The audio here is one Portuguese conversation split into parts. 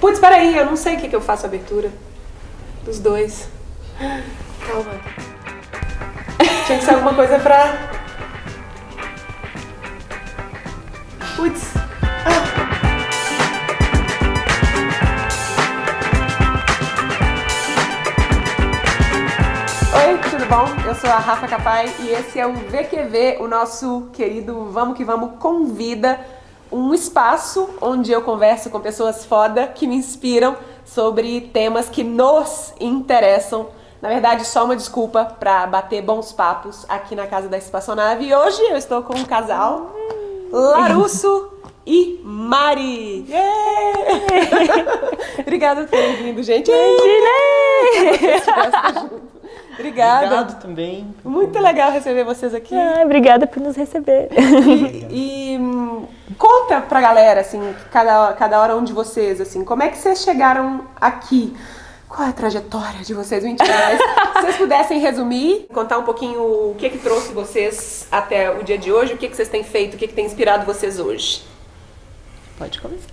Putz, peraí, eu não sei o que, que eu faço a abertura. Dos dois. Calma. Tinha que ser alguma coisa pra. Putz. Oi, tudo bom? Eu sou a Rafa Capai e esse é o VQV, o nosso querido Vamos que Vamos Convida, um espaço onde eu converso com pessoas foda que me inspiram sobre temas que nos interessam. Na verdade, só uma desculpa para bater bons papos aqui na casa da Espaçonave. E hoje eu estou com um casal, Larusso e Mari. Yeah! Obrigada por terem vindo, gente. Obrigada. Obrigado também. Muito legal receber vocês aqui. Ah, obrigada por nos receber. E, e, conta pra galera, assim, cada, cada hora um de vocês, assim, como é que vocês chegaram aqui? Qual é a trajetória de vocês? Mentira, mas se vocês pudessem resumir, contar um pouquinho o que que trouxe vocês até o dia de hoje, o que que vocês têm feito, o que que tem inspirado vocês hoje. Pode começar.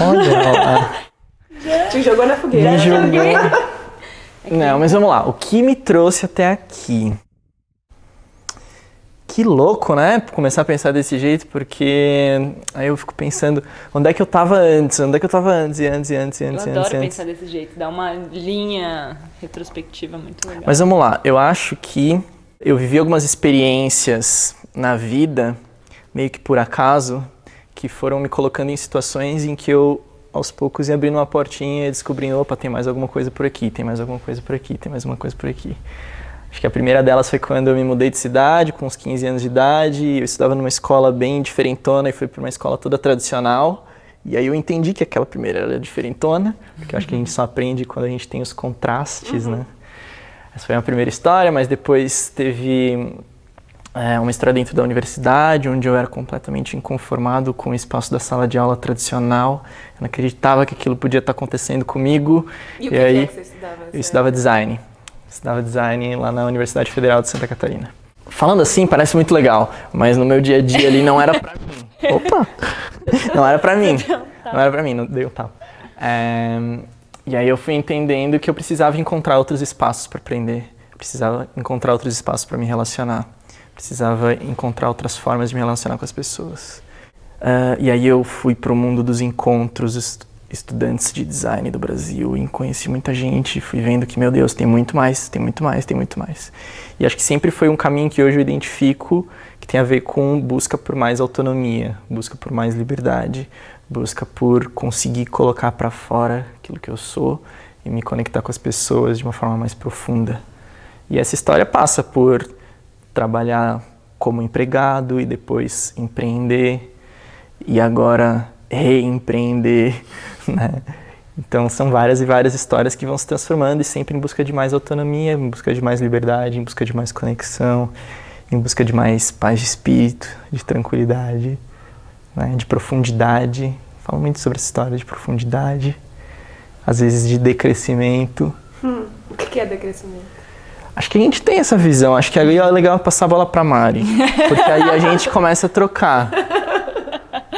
Olha, Te jogou na fogueira. me jogou. Não, mas vamos lá. O que me trouxe até aqui? Que louco, né? Começar a pensar desse jeito, porque aí eu fico pensando, onde é que eu tava antes? Onde é que eu tava antes e antes e antes e Eu antes e adoro antes, e antes? pensar desse jeito, dá uma linha retrospectiva muito legal. Mas vamos lá, eu acho que eu vivi algumas experiências na vida, meio que por acaso, que foram me colocando em situações em que eu, aos poucos, ia abrindo uma portinha e descobrindo, opa, tem mais alguma coisa por aqui, tem mais alguma coisa por aqui, tem mais uma coisa por aqui. Acho que a primeira delas foi quando eu me mudei de cidade, com uns 15 anos de idade, eu estudava numa escola bem diferentona e fui para uma escola toda tradicional. E aí eu entendi que aquela primeira era diferentona, porque eu acho que a gente só aprende quando a gente tem os contrastes, né? Essa foi a primeira história, mas depois teve é, uma história dentro da universidade, onde eu era completamente inconformado com o espaço da sala de aula tradicional. Eu não acreditava que aquilo podia estar acontecendo comigo. E o que, aí é que você estudava? eu estudava design. Estudava design lá na Universidade Federal de Santa Catarina. Falando assim, parece muito legal, mas no meu dia a dia ali não era pra mim. Opa! Não era pra mim. Não era pra mim, não deu tal. É, e aí eu fui entendendo que eu precisava encontrar outros espaços para aprender. Precisava encontrar outros espaços para me relacionar. Precisava encontrar outras formas de me relacionar com as pessoas. Ah, e aí eu fui para o mundo dos encontros est- estudantes de design do Brasil e conheci muita gente, fui vendo que, meu Deus, tem muito mais, tem muito mais, tem muito mais. E acho que sempre foi um caminho que hoje eu identifico que tem a ver com busca por mais autonomia, busca por mais liberdade, busca por conseguir colocar para fora aquilo que eu sou e me conectar com as pessoas de uma forma mais profunda. E essa história passa por trabalhar como empregado e depois empreender e agora reempreender, né? Então são várias e várias histórias que vão se transformando e sempre em busca de mais autonomia, em busca de mais liberdade, em busca de mais conexão, em busca de mais paz de espírito, de tranquilidade, né? de profundidade. Falo muito sobre essa história de profundidade, às vezes de decrescimento. Hum, o que que é decrescimento? Acho que a gente tem essa visão. Acho que aí é legal passar a bola pra Mari. Porque aí a gente começa a trocar.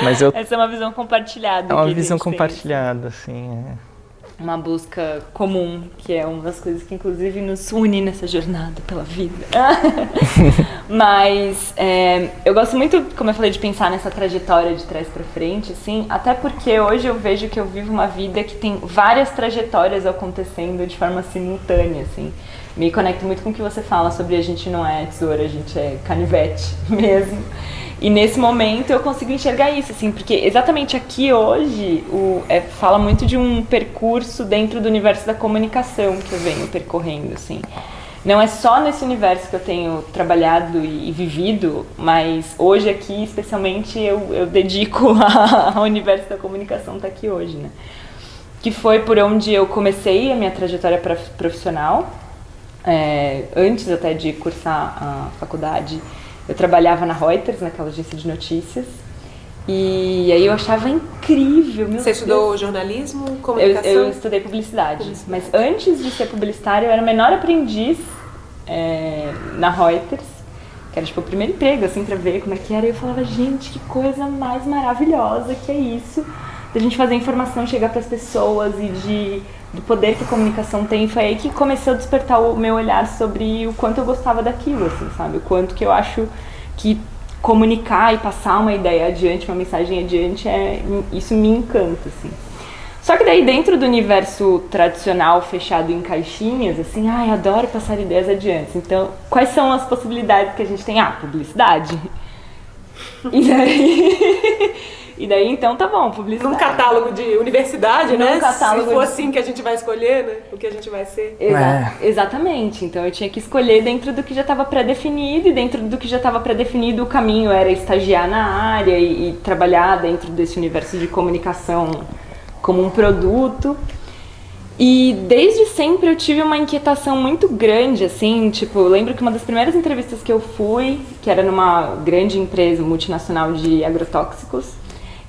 Mas eu, Essa é uma visão compartilhada. é uma visão compartilhada, assim. é. Uma busca comum, que é uma das coisas que inclusive nos une nessa jornada pela vida. Mas é, eu gosto muito, como eu falei, de pensar nessa trajetória de trás pra frente, assim, até porque hoje eu vejo que eu vivo uma vida que tem várias trajetórias acontecendo de forma simultânea, assim. Me conecto muito com o que você fala sobre a gente não é tesoura, a gente é canivete mesmo. E nesse momento eu consigo enxergar isso, assim, porque exatamente aqui hoje o, é, fala muito de um percurso dentro do universo da comunicação que eu venho percorrendo, assim. Não é só nesse universo que eu tenho trabalhado e, e vivido, mas hoje aqui, especialmente, eu, eu dedico ao universo da comunicação tá aqui hoje, né? Que foi por onde eu comecei a minha trajetória prof- profissional, é, antes até de cursar a faculdade, eu trabalhava na Reuters, naquela agência de notícias. E aí eu achava incrível, meu Você Deus. estudou jornalismo, Eu, comunicação? eu estudei publicidade, mas antes de ser publicitária eu era menor aprendiz é, na Reuters, que era tipo o primeiro emprego, assim, pra ver como é que era. E eu falava, gente, que coisa mais maravilhosa que é isso. da gente fazer informação chegar para as pessoas e de do poder que a comunicação tem. Foi aí que começou a despertar o meu olhar sobre o quanto eu gostava daquilo, assim, sabe? O quanto que eu acho que comunicar e passar uma ideia adiante, uma mensagem adiante, é, isso me encanta, assim. Só que daí dentro do universo tradicional fechado em caixinhas, assim, ai, adoro passar ideias adiante. Então, quais são as possibilidades que a gente tem? Ah, publicidade. E daí E daí, então, tá bom, publicidade. Num catálogo de universidade, Num né? catálogo Se for de- assim que a gente vai escolher, né? O que a gente vai ser. Exa- Exatamente. Então eu tinha que escolher dentro do que já estava pré-definido e dentro do que já estava pré-definido o caminho era estagiar na área e, e trabalhar dentro desse universo de comunicação como um produto. E desde sempre eu tive uma inquietação muito grande, assim, tipo, eu lembro que uma das primeiras entrevistas que eu fui, que era numa grande empresa multinacional de agrotóxicos,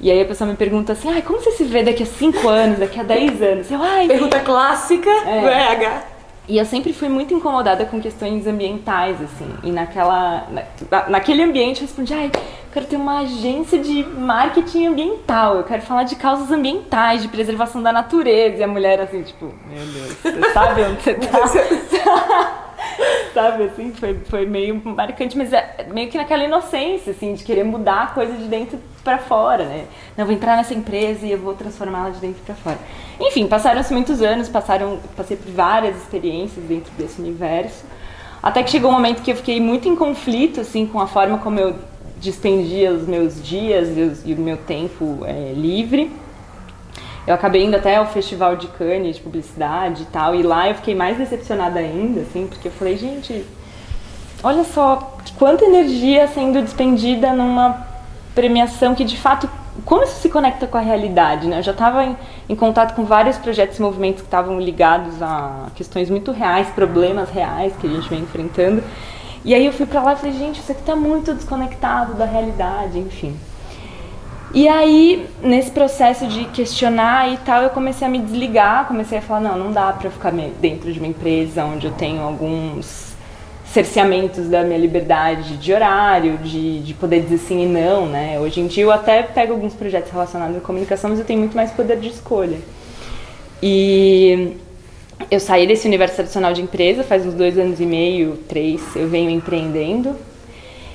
e aí a pessoa me pergunta assim, ai, como você se vê daqui a 5 anos, daqui a 10 anos? Eu, ai, Pergunta clássica É. do RH. e eu sempre fui muito incomodada com questões ambientais, assim. E naquela, na, naquele ambiente eu respondi, ai, eu quero ter uma agência de marketing ambiental, eu quero falar de causas ambientais, de preservação da natureza. E a mulher assim, tipo, meu Deus, você sabe onde você tá? sabe, assim, foi, foi meio marcante, mas é meio que naquela inocência, assim, de querer mudar a coisa de dentro pra fora, né? Não, vou entrar nessa empresa e eu vou transformá-la de dentro pra fora. Enfim, passaram-se muitos anos, passaram, passei por várias experiências dentro desse universo, até que chegou um momento que eu fiquei muito em conflito, assim, com a forma como eu despendia os meus dias e, e o meu tempo é, livre. Eu acabei indo até ao festival de Cannes de publicidade e tal, e lá eu fiquei mais decepcionada ainda, assim, porque eu falei, gente, olha só quanta energia sendo despendida numa premiação que de fato como isso se conecta com a realidade, né? Eu já estava em, em contato com vários projetos e movimentos que estavam ligados a questões muito reais, problemas reais que a gente vem enfrentando. E aí eu fui pra lá e falei, gente, isso aqui tá muito desconectado da realidade, enfim. E aí, nesse processo de questionar e tal, eu comecei a me desligar, comecei a falar, não, não dá pra eu ficar dentro de uma empresa onde eu tenho alguns cerceamentos da minha liberdade de horário, de, de poder dizer sim e não, né? Hoje em dia eu até pego alguns projetos relacionados à comunicação, mas eu tenho muito mais poder de escolha. E eu saí desse universo tradicional de empresa faz uns dois anos e meio, três, eu venho empreendendo.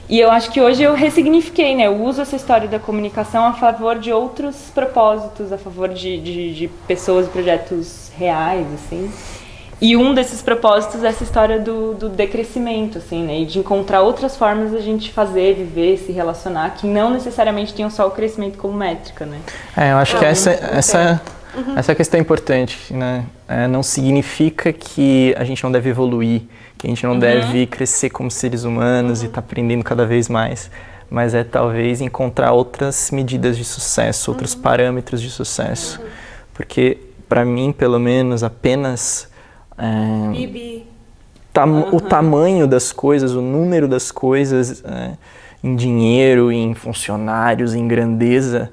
E eu acho que hoje eu ressignifiquei, né? Eu uso essa história da comunicação a favor de outros propósitos, a favor de, de, de pessoas e projetos reais, assim. E um desses propósitos é essa história do, do decrescimento, assim, né? E de encontrar outras formas da gente fazer, viver, se relacionar, que não necessariamente tenham só o crescimento como métrica, né? É, eu acho Ah, que essa, essa, essa questão é importante, né? É, não significa que a gente não deve evoluir, que a gente não deve crescer como seres humanos e estar aprendendo cada vez mais, mas é talvez encontrar outras medidas de sucesso, outros parâmetros de sucesso, porque para mim, pelo menos, apenas é, Bibi. tam- o tamanho das coisas, o número das coisas é, em dinheiro, em funcionários, em grandeza,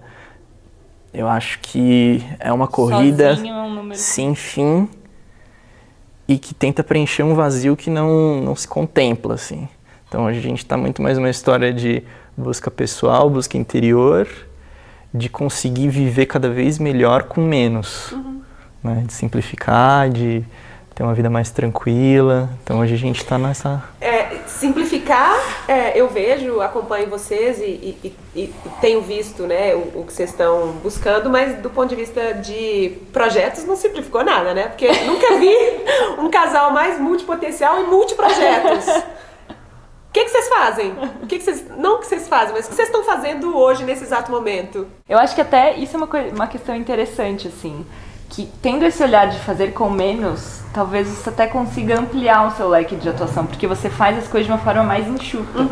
eu acho que é uma corrida é um sem fim e que tenta preencher um vazio que não, não se contempla, assim. Então a gente está muito mais uma história de busca pessoal, busca interior, de conseguir viver cada vez melhor com menos, né? de simplificar, de ter uma vida mais tranquila. Então hoje a gente está nessa É, simplificar, é, eu vejo, acompanho vocês e, e- e- e tenho visto né, o, o que vocês estão buscando, mas do ponto de vista de projetos não simplificou nada, né? Porque nunca vi um casal mais multipotencial e multiprojetos. O que, que vocês fazem? O que, que vocês. Não o que vocês fazem, mas o que vocês estão fazendo hoje, nesse exato momento? Eu acho que até isso é uma, uma questão interessante, assim. Que tendo esse olhar de fazer com menos, talvez você até consiga ampliar o seu leque de atuação, porque você faz as coisas de uma forma mais enxuta.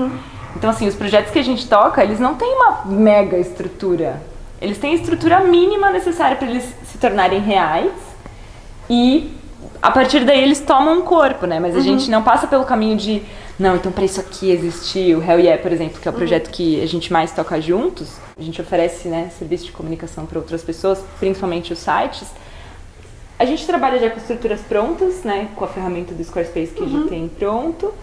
Então, assim, os projetos que a gente toca, eles não têm uma mega estrutura. Eles têm a estrutura mínima necessária para eles se tornarem reais e a partir daí eles tomam um corpo, né? Mas a gente não passa pelo caminho de, não, então para isso aqui existir o Hell Yeah, por exemplo, que é o projeto que a gente mais toca juntos. A gente oferece, né, serviço de comunicação para outras pessoas, principalmente os sites. A gente trabalha já com estruturas prontas, né, com a ferramenta do Squarespace que já tem pronto.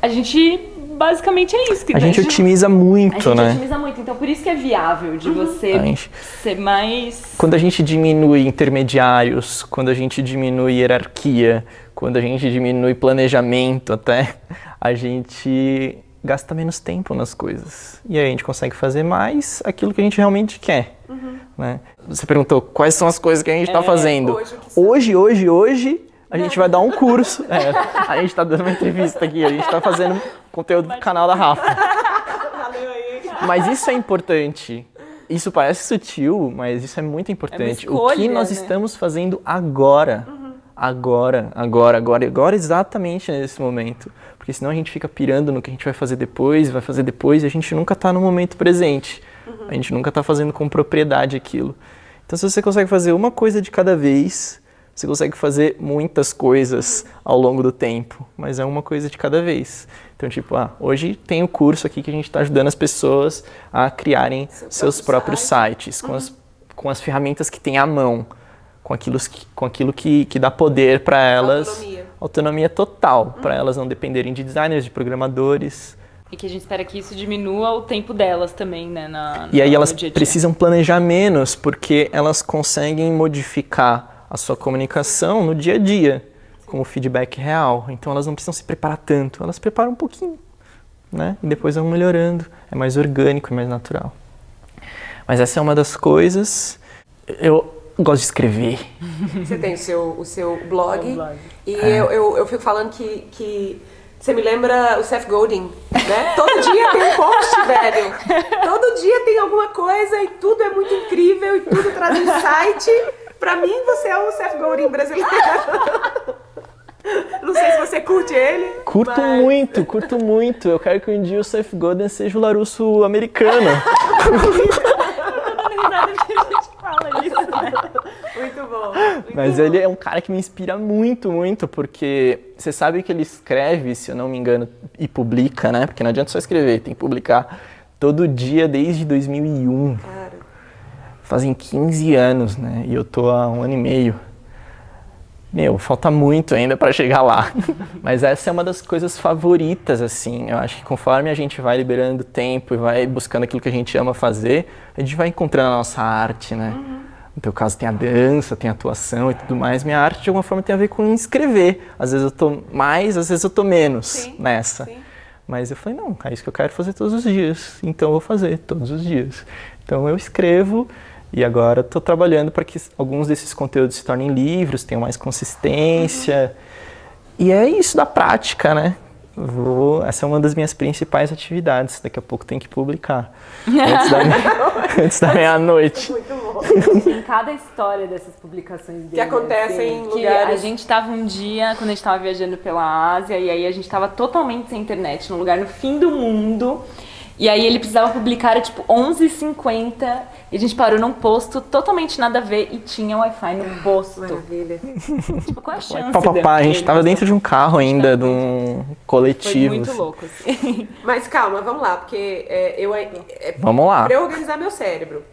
A gente basicamente é isso. Que a gente otimiza muito, a gente né? otimiza muito, então por isso que é viável de você gente- ser mais. Quando a gente diminui intermediários, quando a gente diminui hierarquia, quando a gente diminui planejamento até, a gente gasta menos tempo nas coisas. E aí a gente consegue fazer mais aquilo que a gente realmente quer. Né? Você perguntou quais são as coisas que a gente está fazendo. hoje? Hoje, hoje, hoje, a gente vai dar um curso. É, a gente está dando uma entrevista aqui, a gente está fazendo conteúdo pro canal da Rafa. Valeu aí. Mas isso é importante. Isso parece sutil, mas isso é muito importante. o que escolha, nós né? estamos fazendo agora. Agora, agora, agora, agora, exatamente nesse momento. Porque senão a gente fica pirando no que a gente vai fazer depois, vai fazer depois, e a gente nunca está no momento presente. A gente nunca está fazendo com propriedade aquilo. Então, se você consegue fazer uma coisa de cada vez, você consegue fazer muitas coisas ao longo do tempo, mas é uma coisa de cada vez. Então, tipo, ah, hoje tem o curso aqui que a gente está ajudando as pessoas a criarem seus próprio próprios sites, com, as, com as ferramentas que tem à mão, com aquilo que, com aquilo que, que dá poder para elas. Autonomia. Autonomia total, para elas não dependerem de designers, de programadores. E que a gente espera que isso diminua o tempo delas também, né? Na, E aí elas dia dia. precisam planejar menos, porque elas conseguem modificar a sua comunicação no dia a dia, com o feedback real. Então elas não precisam se preparar tanto, elas preparam um pouquinho, né? E depois vão melhorando. É mais orgânico e mais natural. Mas essa é uma das coisas. Eu gosto de escrever. Você tem o seu, o seu blog. O blog. E É. eu, eu, eu fico falando que, que você me lembra o Seth Godin, né? Todo dia tem um post, velho. Todo dia tem alguma coisa e tudo é muito incrível e tudo traz insight. Pra mim, você é o Seth Godin brasileiro. Não sei se você curte ele. Curto mas- muito, curto muito. Eu quero que um dia o Seth Godin seja o Larusso americano. Tô dando risada porque a gente fala isso, né? Muito bom. muito Mas bom. ele é um cara que me inspira muito, muito, porque você sabe que ele escreve, se eu não me engano, e publica, né? Porque não adianta só escrever, tem que publicar todo dia desde 2001. Cara, Fazem 15 anos, né? E eu tô há um ano e meio. Meu, falta muito ainda para chegar lá. Mas essa é uma das coisas favoritas, assim. Eu acho que conforme a gente vai liberando tempo e vai buscando aquilo que a gente ama fazer, a gente vai encontrando a nossa arte, né? No teu caso tem a dança, tem a atuação e tudo mais. Minha arte, de alguma forma, tem a ver com escrever. Às vezes eu tô mais, às vezes eu tô menos Sim, nessa. sim. Mas eu falei, não, é isso que eu quero fazer todos os dias. Então eu vou fazer todos os dias. Então eu escrevo e agora estou trabalhando para que alguns desses conteúdos se tornem livros, tenham mais consistência. E é isso da prática, né? Vou, essa é uma das minhas principais atividades. Daqui a pouco tem que publicar. Antes da, antes da meia-noite. muito bom. Em cada história dessas publicações dele. acontecem em que lugares- A gente tava um dia, quando a gente tava viajando pela Ásia, e aí a gente tava totalmente sem internet, num lugar no fim do mundo. E aí ele precisava publicar, era tipo 11h50, e a gente parou num posto totalmente nada a ver e tinha Wi-Fi no posto. Maravilha. Tipo, qual a chance? Pá, pá, pá, a gente tava dentro de um carro ainda, de um Foi coletivo. muito assim. louco, assim. Mas calma, vamos lá, porque é, eu é, Vamos lá. Pra eu organizar meu cérebro.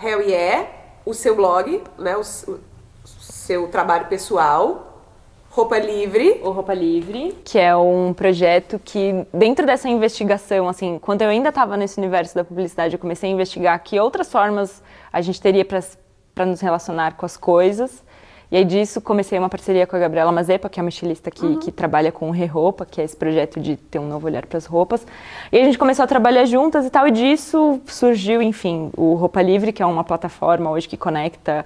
Hell yeah, o seu blog, né? O, o seu trabalho pessoal, roupa livre. O Roupa Livre, que é um projeto que, dentro dessa investigação, assim, quando eu ainda estava nesse universo da publicidade, eu comecei a investigar que outras formas a gente teria para nos relacionar com as coisas. E aí disso comecei uma parceria com a Gabriela Mazepa, que é uma estilista que, que trabalha com Reroupa, que é esse projeto de ter um novo olhar para as roupas. E a gente começou a trabalhar juntas e tal, e disso surgiu, enfim, o Roupa Livre, que é uma plataforma hoje que conecta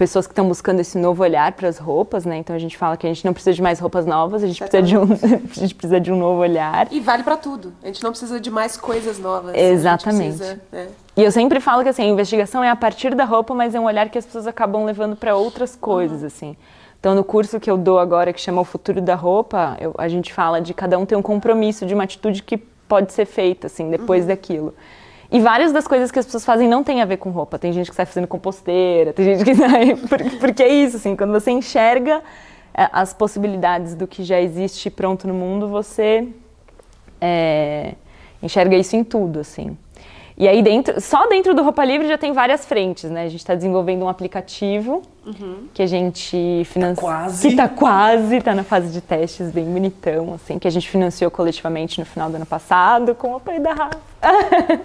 pessoas que estão buscando esse novo olhar para as roupas, né? Então a gente fala que a gente não precisa de mais roupas novas, a gente precisa de um, a gente precisa de um novo olhar. E vale pra tudo. A gente não precisa de mais coisas novas. Exatamente. Precisa, né? E eu sempre falo que assim, a investigação é a partir da roupa, mas é um olhar que as pessoas acabam levando para outras coisas, assim. Então, no curso que eu dou agora, que chama O Futuro da Roupa, eu- a gente fala de cada um ter um compromisso, de uma atitude que pode ser feita, assim, depois daquilo. E várias das coisas que as pessoas fazem não tem a ver com roupa. Tem gente que sai fazendo composteira, tem gente que sai... Porque, é isso, assim, quando você enxerga eh, as possibilidades do que já existe pronto no mundo, você é, enxerga isso em tudo, assim. E aí dentro, só dentro do Roupa Livre já tem várias frentes, né? A gente está desenvolvendo um aplicativo Uhum. Que a gente financiou. Tá quase. Que tá quase, tá na fase de testes, bem bonitão, assim, que a gente financiou coletivamente no final do ano passado com o apoio da Rafa.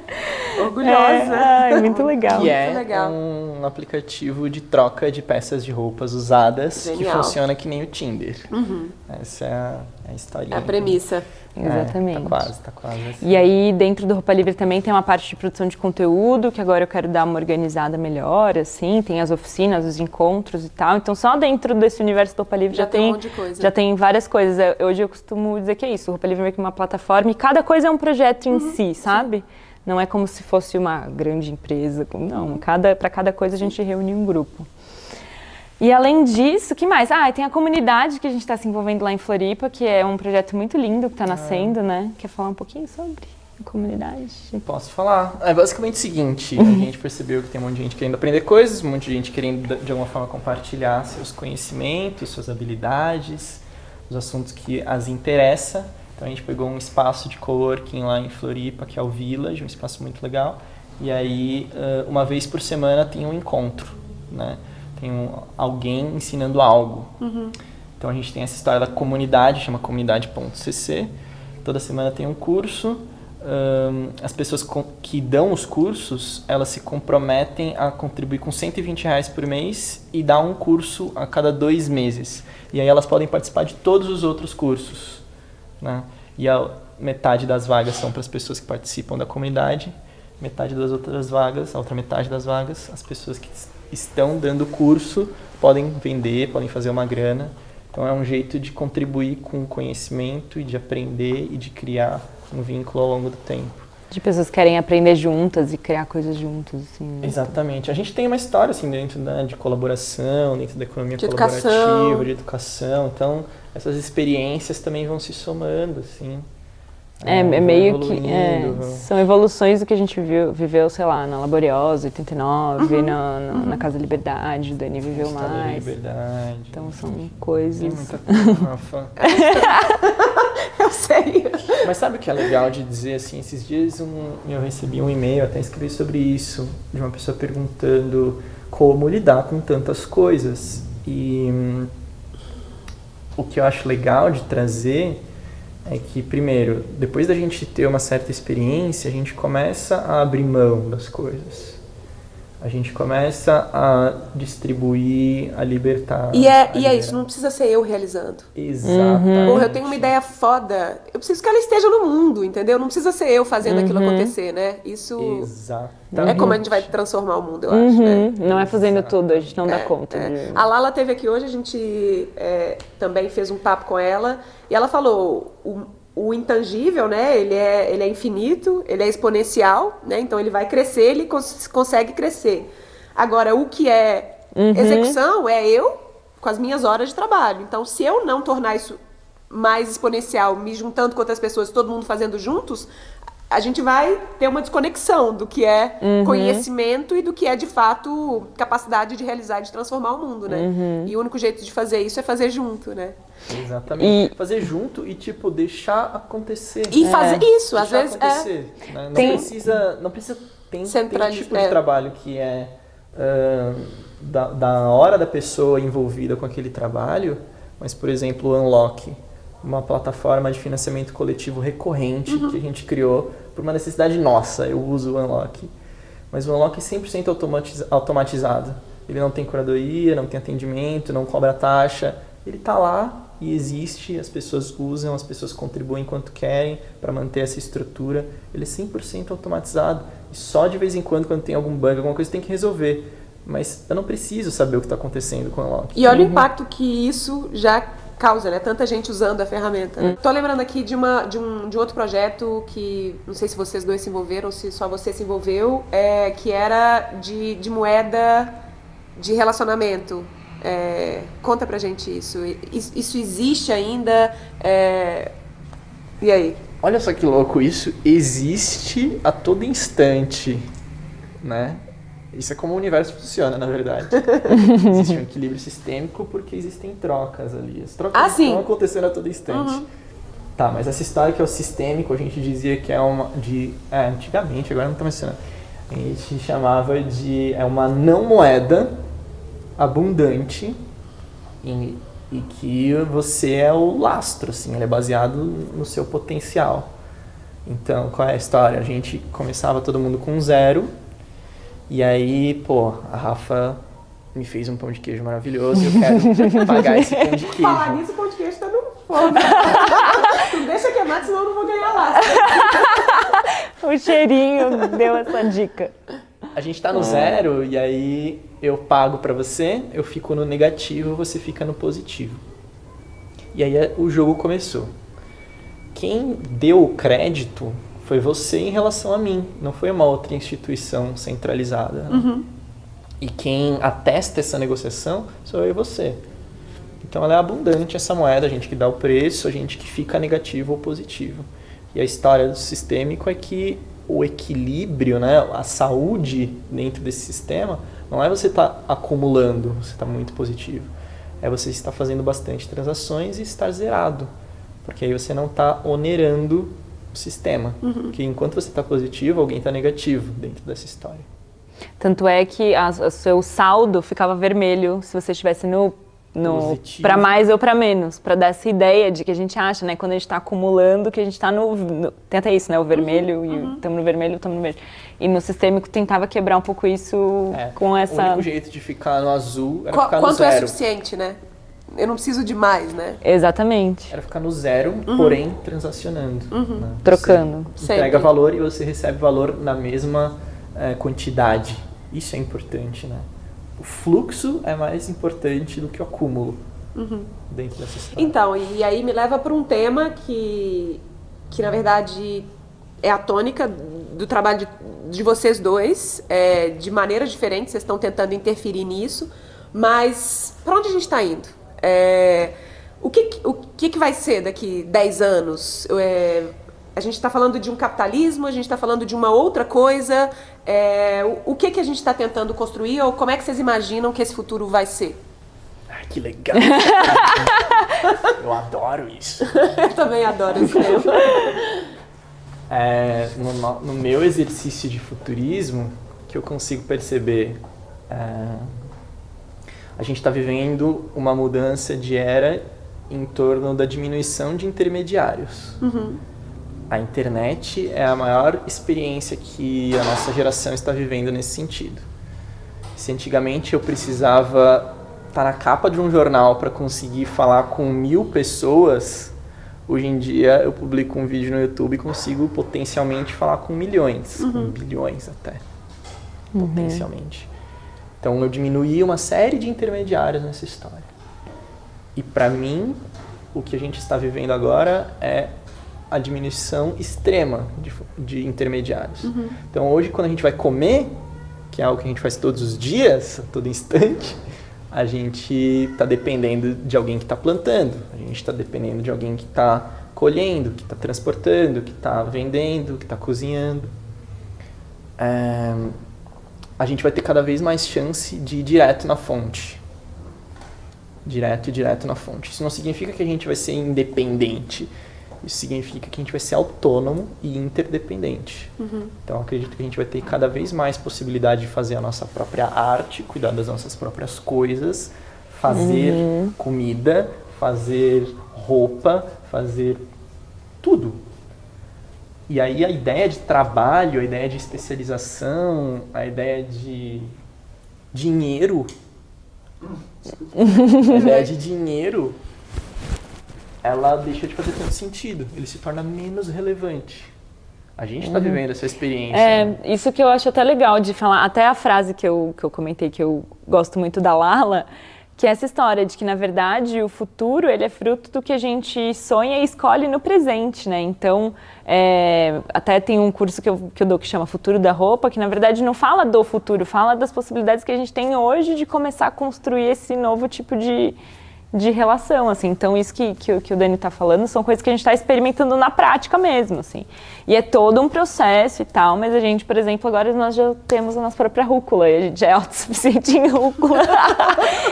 Orgulhosa. É, é muito legal. Que é Muito legal. um aplicativo de troca de peças de roupas usadas que Genial. funciona que nem o Tinder. Essa é a, é a historinha. É a premissa. É, Exatamente. tá quase, tá quase. assim. E aí, dentro do Roupa Livre também tem uma parte de produção de conteúdo, que agora eu quero dar uma organizada melhor, assim, tem as oficinas, os encontros e tal. Então, só dentro desse universo do Roupa Livre Já já, tem já tem várias coisas. Eu- Hoje eu costumo dizer que é isso, o Roupa Livre é meio que uma plataforma e cada coisa é um projeto Uhum, em si, sabe? Não é como se fosse uma grande empresa, não, cada, para cada coisa a gente reúne um grupo. E além disso, o que mais? Ah, tem a comunidade que a gente está se envolvendo lá em Floripa, que é um projeto muito lindo que está nascendo, né? Quer falar um pouquinho sobre comunidade? Posso falar? É basicamente o seguinte, a gente percebeu que tem um monte de gente querendo aprender coisas, um monte de gente querendo de alguma forma compartilhar seus conhecimentos, suas habilidades, os assuntos que as interessa. Então a gente pegou um espaço de coworking lá em Floripa, que é o Village, um espaço muito legal. E aí, uma vez por semana tem um encontro, né? Tem um, alguém ensinando algo. Então a gente tem essa história da comunidade, chama comunidade.cc. Toda semana tem um curso. Ahn, as pessoas com- que dão os cursos, elas se comprometem a contribuir com 120 reais por mês e dar um curso a cada dois meses. E aí elas podem participar de todos os outros cursos. Né? E a metade das vagas são para as pessoas que participam da comunidade, metade das outras vagas, a outra metade das vagas, as pessoas que estão dando curso podem vender, podem fazer uma grana. Então é um jeito de contribuir com conhecimento e de aprender e de criar um vínculo ao longo do tempo. De pessoas que querem aprender juntas e criar coisas juntas, assim. né? Exatamente. A gente tem uma história assim dentro da, de colaboração, dentro da economia De colaborativa, educação. de educação. Então essas experiências também vão se somando, assim. É, é meio que. é, são evoluções do que a gente viu, viveu, sei lá, na Laboriosa, 89, Uhum. na, na, na Casa Liberdade, o Dani viveu Estado da mais. Liberdade. Então são Tem coisas. muita coisa. Eu sei. Mas sabe o que é legal de dizer assim? Esses dias um- eu recebi um e-mail, até escrevi sobre isso, de uma pessoa perguntando como lidar com tantas coisas. E hum, o que eu acho legal de trazer é que, primeiro, depois da gente ter uma certa experiência, a gente começa a abrir mão das coisas. A gente começa a distribuir, a libertar. E é, e é isso, não precisa ser eu realizando. Exatamente. Porra, eu tenho uma ideia foda. Eu preciso que ela esteja no mundo, entendeu? Não precisa ser eu fazendo aquilo acontecer, né? Isso Exatamente. é como a gente vai transformar o mundo, eu acho, né? Uhum, Não é fazendo tudo, a gente não dá conta. É. de- A Lala teve aqui hoje, a gente é, também fez um papo com ela e ela falou o, o intangível, né? Ele é, ele é infinito, ele é exponencial, né? Então ele vai crescer, ele cons- consegue crescer. Agora, o que é execução é eu com as minhas horas de trabalho. Então, se eu não tornar isso mais exponencial, me juntando com outras pessoas, todo mundo fazendo juntos, a gente vai ter uma desconexão do que é conhecimento e do que é de fato capacidade de realizar, de transformar o mundo, né? E o único jeito de fazer isso é fazer junto, né? Exatamente. E- Fazer junto e, tipo, deixar acontecer. E fazer isso, às Deixar vezes é. né? Não Tem- precisa. Não precisa. Tem, tem Centraliz- tipo é. de trabalho que é ahn, da, da hora da pessoa envolvida com aquele trabalho, mas, por exemplo, o Unlock, uma plataforma de financiamento coletivo recorrente Uhum. que a gente criou por uma necessidade nossa. Eu uso o Unlock. Mas o Unlock é 100% automatiz- automatizado. Ele não tem curadoria, não tem atendimento, não cobra taxa. Ele está lá e existe, as pessoas usam, as pessoas contribuem quanto querem para manter essa estrutura. Ele é 100% automatizado. E só de vez em quando, quando tem algum bug, alguma coisa, tem que resolver. Mas eu não preciso saber o que está acontecendo com o Unlock. E olha o impacto que isso já causa, né? Tanta gente usando a ferramenta. Né? Tô lembrando aqui de, uma, de, um, de um outro projeto que não sei se vocês dois se envolveram ou se só você se envolveu, é, que era de, de moeda de relacionamento. É, conta pra gente isso. Isso, existe ainda? É, e aí? Olha só que louco, isso existe a todo instante, né? Isso é como o universo funciona, na verdade. Existe um equilíbrio sistêmico porque existem trocas ali. As trocas Ah, estão acontecendo a todo instante. Tá, mas essa história que é o sistêmico, a gente dizia que é uma de... É, antigamente, agora não tá mencionando. A gente chamava de... É uma não moeda abundante e, e que você é o lastro, assim, ele é baseado no seu potencial. Então, qual é a história? A gente começava todo mundo com zero, e aí, pô, a Rafa me fez um pão de queijo maravilhoso e eu quero pagar esse pão de queijo. Falar nisso, o pão de queijo tá no forno. Não deixa queimar, senão eu não vou ganhar lá. o cheirinho deu essa dica. A gente tá no zero e aí eu pago para você, eu fico no negativo, você fica no positivo. E aí é, o jogo começou. Quem deu o crédito foi você em relação a mim, não foi uma outra instituição centralizada. Né? Uhum. E quem atesta essa negociação sou eu e você. Então ela é abundante essa moeda, a gente que dá o preço, a gente que fica negativo ou positivo. E a história do sistêmico é que o equilíbrio, né, a saúde dentro desse sistema, não é você estar tá acumulando, você está muito positivo. É você estar fazendo bastante transações e estar zerado. Porque aí você não está onerando o sistema. Uhum. Porque enquanto você está positivo, alguém está negativo dentro dessa história. Tanto é que o seu saldo ficava vermelho se você estivesse no no para mais ou para menos, para dar essa ideia de que a gente acha, né, quando a gente está acumulando, que a gente está no, no, tem até isso, né, o vermelho uhum, e estamos uhum. no vermelho, estamos no verde. E no sistêmico tentava quebrar um pouco isso é, com essa. O único jeito de ficar no azul era Qu ficar no quanto é zero. Quanto é suficiente, né? Eu não preciso de mais, né? Exatamente. Era ficar no zero, uhum. porém transacionando. Uhum. Né? Trocando. Você entrega valor e você recebe valor na mesma é, quantidade. Isso é importante, né? Fluxo é mais importante do que o acúmulo uhum. dentro dessa história. Então, e aí me leva para um tema que, que na verdade é a tônica do trabalho de, de vocês dois, é, de maneiras diferentes, vocês estão tentando interferir nisso, mas para onde a gente está indo? É, o que, o que, que vai ser daqui 10 anos? É, a gente está falando de um capitalismo, a gente está falando de uma outra coisa. É, o, o, que, que a gente está tentando construir ou como é que vocês imaginam que esse futuro vai ser? Ai, que legal! Eu adoro isso. Eu também adoro esse tema. É, no, no, meu exercício de futurismo, que eu consigo perceber, é, a gente está vivendo uma mudança de era em torno da diminuição de intermediários. Uhum a internet é a maior experiência que a nossa geração está vivendo nesse sentido. Se antigamente eu precisava estar na capa de um jornal para conseguir falar com mil pessoas, hoje em dia eu publico um vídeo no YouTube e consigo potencialmente falar com milhões, uhum. com bilhões até, uhum. potencialmente. Então eu diminuí uma série de intermediários nessa história. E para mim, o que a gente está vivendo agora é a diminuição extrema de, de intermediários. Uhum. Então hoje quando a gente vai comer, que é algo que a gente faz todos os dias, a todo instante, a gente está dependendo de alguém que está plantando, a gente está dependendo de alguém que está colhendo, que está transportando, que está vendendo, que está cozinhando. É, a gente vai ter cada vez mais chance de ir direto na fonte. Direto e direto na fonte. Isso não significa que a gente vai ser independente isso significa que a gente vai ser autônomo e interdependente. Uhum. Então, acredito que a gente vai ter cada vez mais possibilidade de fazer a nossa própria arte, cuidar das nossas próprias coisas, fazer uhum. comida, fazer roupa, fazer tudo. E aí a ideia de trabalho, a ideia de especialização, a ideia de dinheiro, a ideia de dinheiro ela deixa de fazer tanto sentido, ele se torna menos relevante. A gente está uhum. vivendo essa experiência. É, né? isso que eu acho até legal de falar, até a frase que eu, que eu comentei que eu gosto muito da Lala, que é essa história de que, na verdade, o futuro ele é fruto do que a gente sonha e escolhe no presente, né? Então, é, até tem um curso que eu, que eu dou que chama Futuro da Roupa, que, na verdade, não fala do futuro, fala das possibilidades que a gente tem hoje de começar a construir esse novo tipo de, de relação, assim. Então, isso que, que, que o Dani está falando são coisas que a gente está experimentando na prática mesmo, assim. E é todo um processo e tal, mas a gente, por exemplo, agora nós já temos a nossa própria rúcula, e a gente é autossuficiente em rúcula.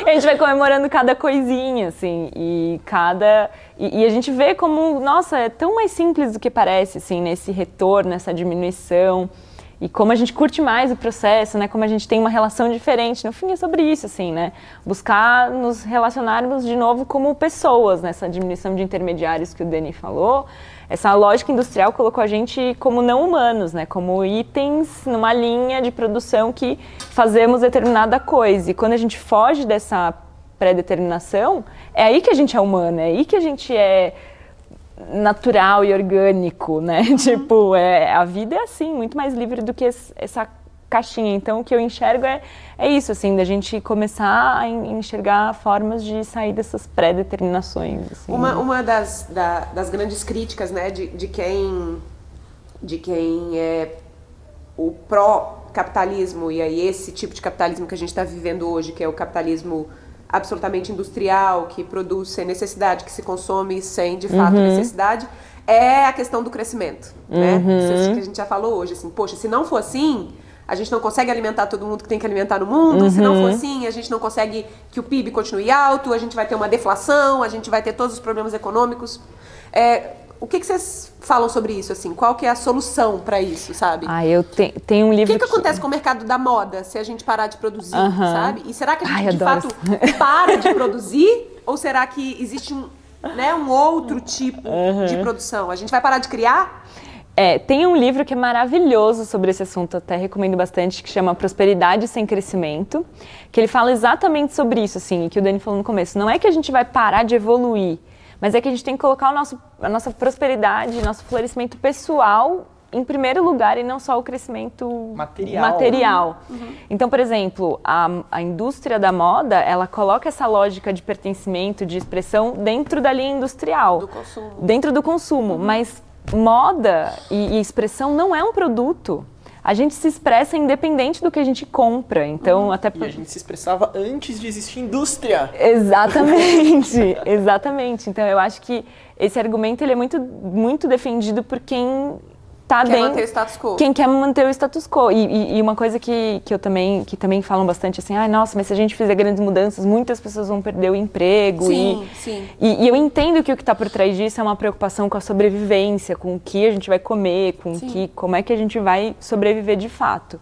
a gente vai comemorando cada coisinha, assim, e cada... E, e, a gente vê como, nossa, é tão mais simples do que parece, assim, nesse retorno, nessa diminuição. E como a gente curte mais o processo, né? Como a gente tem uma relação diferente. No fim é sobre isso, assim, né? Buscar nos relacionarmos de novo como pessoas, nessa diminuição de intermediários que o Dani falou. Essa lógica industrial colocou a gente como não humanos, né? Como itens numa linha de produção que fazemos determinada coisa. E quando a gente foge dessa pré-determinação, é aí que a gente é humano, é aí que a gente é natural e orgânico, né? Uhum. Tipo, é, a vida é assim, muito mais livre do que essa caixinha. Então, o que eu enxergo é, é isso, assim, da gente começar a enxergar formas de sair dessas pré-determinações. Assim. Uma, uma das, da, das grandes críticas, né, de, de quem de quem é o pró-capitalismo, e aí esse tipo de capitalismo que a gente está vivendo hoje, que é o capitalismo absolutamente industrial, que produz sem necessidade, que se consome sem de fato uhum. necessidade, é a questão do crescimento, né? uhum. né? Isso que a gente já falou hoje, assim, poxa, se não for assim, a gente não consegue alimentar todo mundo que tem que alimentar no mundo, uhum. se não for uhum. assim, a gente não consegue que o PIB continue alto, a gente vai ter uma deflação, a gente vai ter todos os problemas econômicos. É, o que, que, vocês falam sobre isso, assim? Qual que é a solução para isso, sabe? Ah, eu te, tenho um livro O que, que, que, acontece com o mercado da moda se a gente parar de produzir, uh -huh. sabe? E será que a gente, Ai, de fato, para de produzir? ou será que existe um, né, um outro tipo uh -huh. de produção? A gente vai parar de criar? É, tem um livro que é maravilhoso sobre esse assunto, até recomendo bastante, que chama Prosperidade Sem Crescimento, que ele fala exatamente sobre isso, assim, que o Dani falou no começo. Não é que a gente vai parar de evoluir, mas é que a gente tem que colocar o nosso, a nossa prosperidade, nosso florescimento pessoal em primeiro lugar e não só o crescimento material. material. Uhum. Então, por exemplo, a, a indústria da moda, ela coloca essa lógica de pertencimento, de expressão dentro da linha industrial. Do consumo. Dentro do consumo. Uhum. Mas moda e, e expressão não é um produto a gente se expressa independente do que a gente compra. Então, uhum. até por... E a gente se expressava antes de existir indústria. Exatamente, exatamente. Então, eu acho que esse argumento ele é muito, muito defendido por quem tá quer bem, manter o status quo. Quem quer manter o status quo. E, e, e, uma coisa que, que eu também, que também falam bastante assim, ah, nossa, mas se a gente fizer grandes mudanças, muitas pessoas vão perder o emprego. Sim, e, sim. E, e eu entendo que o que está por trás disso é uma preocupação com a sobrevivência, com o que a gente vai comer, com que, como é que a gente vai sobreviver de fato.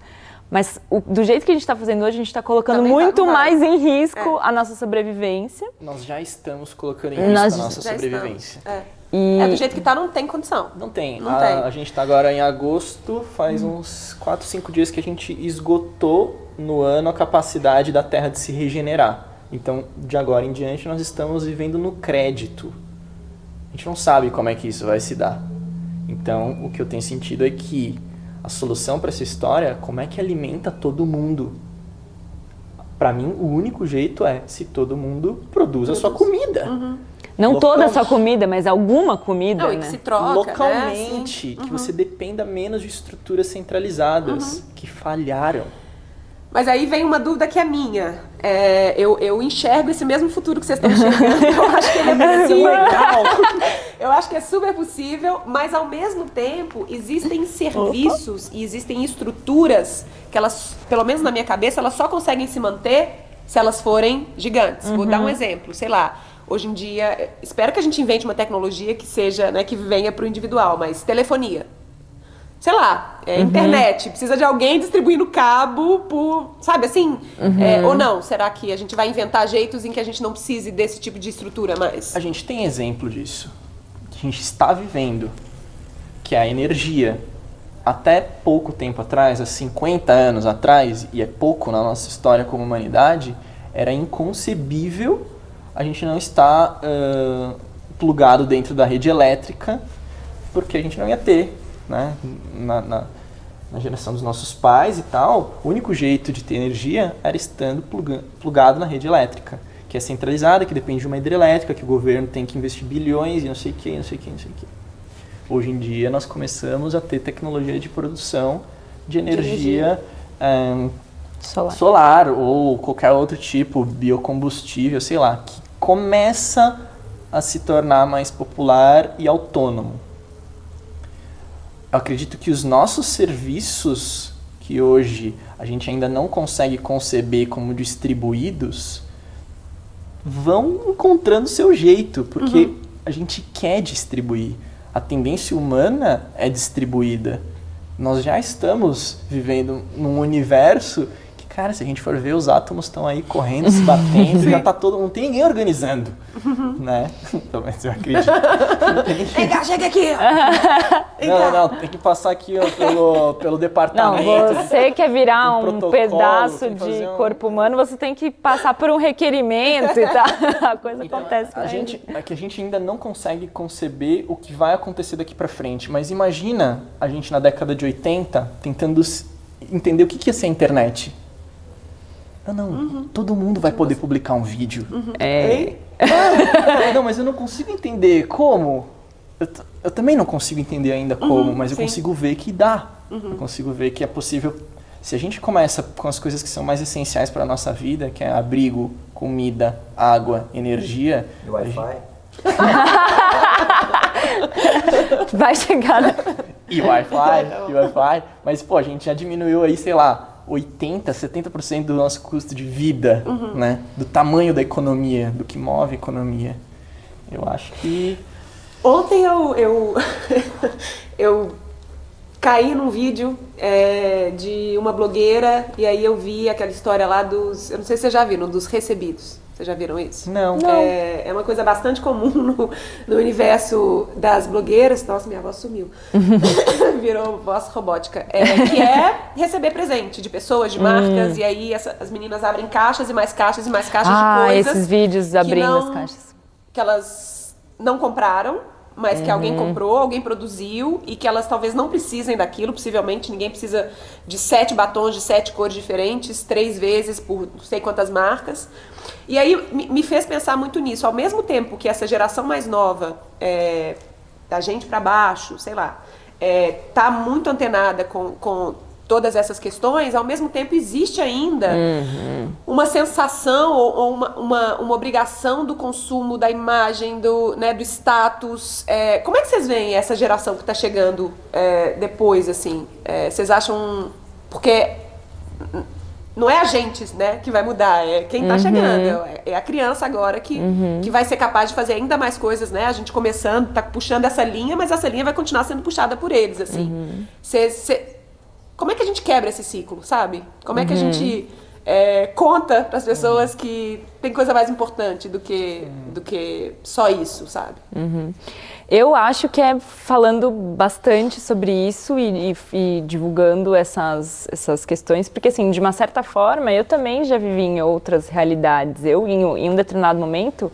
Mas o, do jeito que a gente está fazendo hoje, a gente está colocando Também muito tá mais em risco é. a nossa sobrevivência. Nós já estamos colocando em risco Nós a nossa sobrevivência. É. E... é. do jeito que está, não tem condição. Não tem. Não a, tem. a gente está agora em agosto, faz hum. uns 4, 5 dias que a gente esgotou no ano a capacidade da Terra de se regenerar. Então, de agora em diante, nós estamos vivendo no crédito. A gente não sabe como é que isso vai se dar. Então, o que eu tenho sentido é que a solução para essa história, como é que alimenta todo mundo? Para mim, o único jeito é se todo mundo produz a sua comida. Uhum. Não Local... toda a sua comida, mas alguma comida, Não, né? que se troca, né? Localmente, né? que uhum. você dependa menos de estruturas centralizadas uhum. que falharam. Mas aí vem uma dúvida que é minha. É, eu, eu enxergo esse mesmo futuro que vocês estão enxergando. Eu acho que ele é possível. eu acho que é super possível, mas ao mesmo tempo existem serviços Opa. e existem estruturas que elas, pelo menos na minha cabeça, elas só conseguem se manter se elas forem gigantes. Uhum. Vou dar um uhum. exemplo, sei lá. Hoje em dia, espero que a gente invente uma tecnologia que seja, né, que venha para o individual, mas telefonia sei lá, é, uhum. internet, precisa de alguém distribuindo cabo por, sabe assim? Uhum. É, ou não? Será que a gente vai inventar jeitos em que a gente não precise desse tipo de estrutura mais? A gente tem exemplo disso. Que a gente está vivendo, que é a energia. Até pouco tempo atrás, há 50 anos atrás, e é pouco na nossa história como humanidade, era inconcebível a gente não estar uh, plugado dentro da rede elétrica, porque a gente não ia ter né, na, na, na, geração dos nossos pais e tal, o único jeito de ter energia era estando plugado na rede elétrica, que é centralizada, que depende de uma hidrelétrica, que o governo tem que investir bilhões e não sei o que, não sei o que, não sei o que. Hoje em dia nós começamos a ter tecnologia de produção de energia, de energia. solar. solar ou qualquer outro tipo, biocombustível, sei lá, que começa a se tornar mais popular e autônomo eu acredito que os nossos serviços, que hoje a gente ainda não consegue conceber como distribuídos, vão encontrando seu jeito, porque uhum. a gente quer distribuir. A tendência humana é distribuída. nós já estamos vivendo num universo cara, se a gente for ver, os átomos estão aí correndo, se batendo, já tá todo. Não tem ninguém organizando. né? Pelo menos eu acredito. Vem cá, chega aqui! Não, não, tem que passar aqui ó, pelo, pelo Não, departamento. você quer virar um um pedaço de um- corpo humano, você tem que passar por um requerimento e tal. A coisa acontece. A né? gente, é que a gente ainda não consegue conceber o que vai acontecer daqui pra frente. Mas imagina a gente na década de 80 tentando entender o que que ia ser a internet. Ah, não, todo mundo vai poder publicar um vídeo. É. Hein? Não, mas eu não consigo entender como. Eu, t- eu também não consigo entender ainda como, mas eu sim. consigo ver que dá. Eu consigo ver que é possível. Se a gente começa com as coisas que são mais essenciais para a nossa vida, que é abrigo, comida, água, energia, E Wi-Fi? Vai chegar. né? e Wi-Fi, e Wi-Fi, mas pô, a gente já diminuiu aí, sei lá, 80, 70% do nosso custo de vida, né? Do tamanho da economia, do que move a economia. Eu acho que Ontem eu, eu, eu caí num vídeo é, de uma blogueira e aí eu vi aquela história lá dos. Eu não sei se vocês já viram, dos recebidos. Vocês já viram isso? não. É, é uma coisa bastante comum no, no universo das blogueiras. Nossa, minha voz sumiu. Virou voz robótica. É, que é receber presente de pessoas, de marcas. E aí essa- as meninas abrem caixas e mais caixas e mais caixas Ah, de coisas. esses vídeos abrindo não- as caixas. Que elas não compraram, mas que alguém comprou, alguém produziu e que elas talvez não precisem daquilo. Possivelmente ninguém precisa de sete batons de sete cores diferentes, três vezes por não sei quantas marcas. E aí me- me fez pensar muito nisso. Ao mesmo tempo que essa geração mais nova, é, da gente para baixo, sei lá, é, tá muito antenada com, com todas essas questões, ao mesmo tempo existe ainda uma sensação ou, ou uma, uma, uma obrigação do consumo, da imagem, do, né, do status. É, como é que vocês veem essa geração que está chegando é, depois, assim? É, vocês acham... Porque não é a gente, né, que vai mudar, é quem tá chegando, é, é a criança agora que, que vai ser capaz de fazer ainda mais coisas, né? A gente começando, tá puxando essa linha, mas essa linha vai continuar sendo puxada por eles, assim. Cê- como é que a gente quebra esse ciclo, sabe? Como é que a gente é, conta para as pessoas que tem coisa mais importante do que, do que só isso, sabe? Eu acho que é falando bastante sobre isso e, e- e divulgando essas, essas questões, porque assim, de uma certa forma, eu também já vivi em outras realidades. Eu, em, um- em um determinado momento,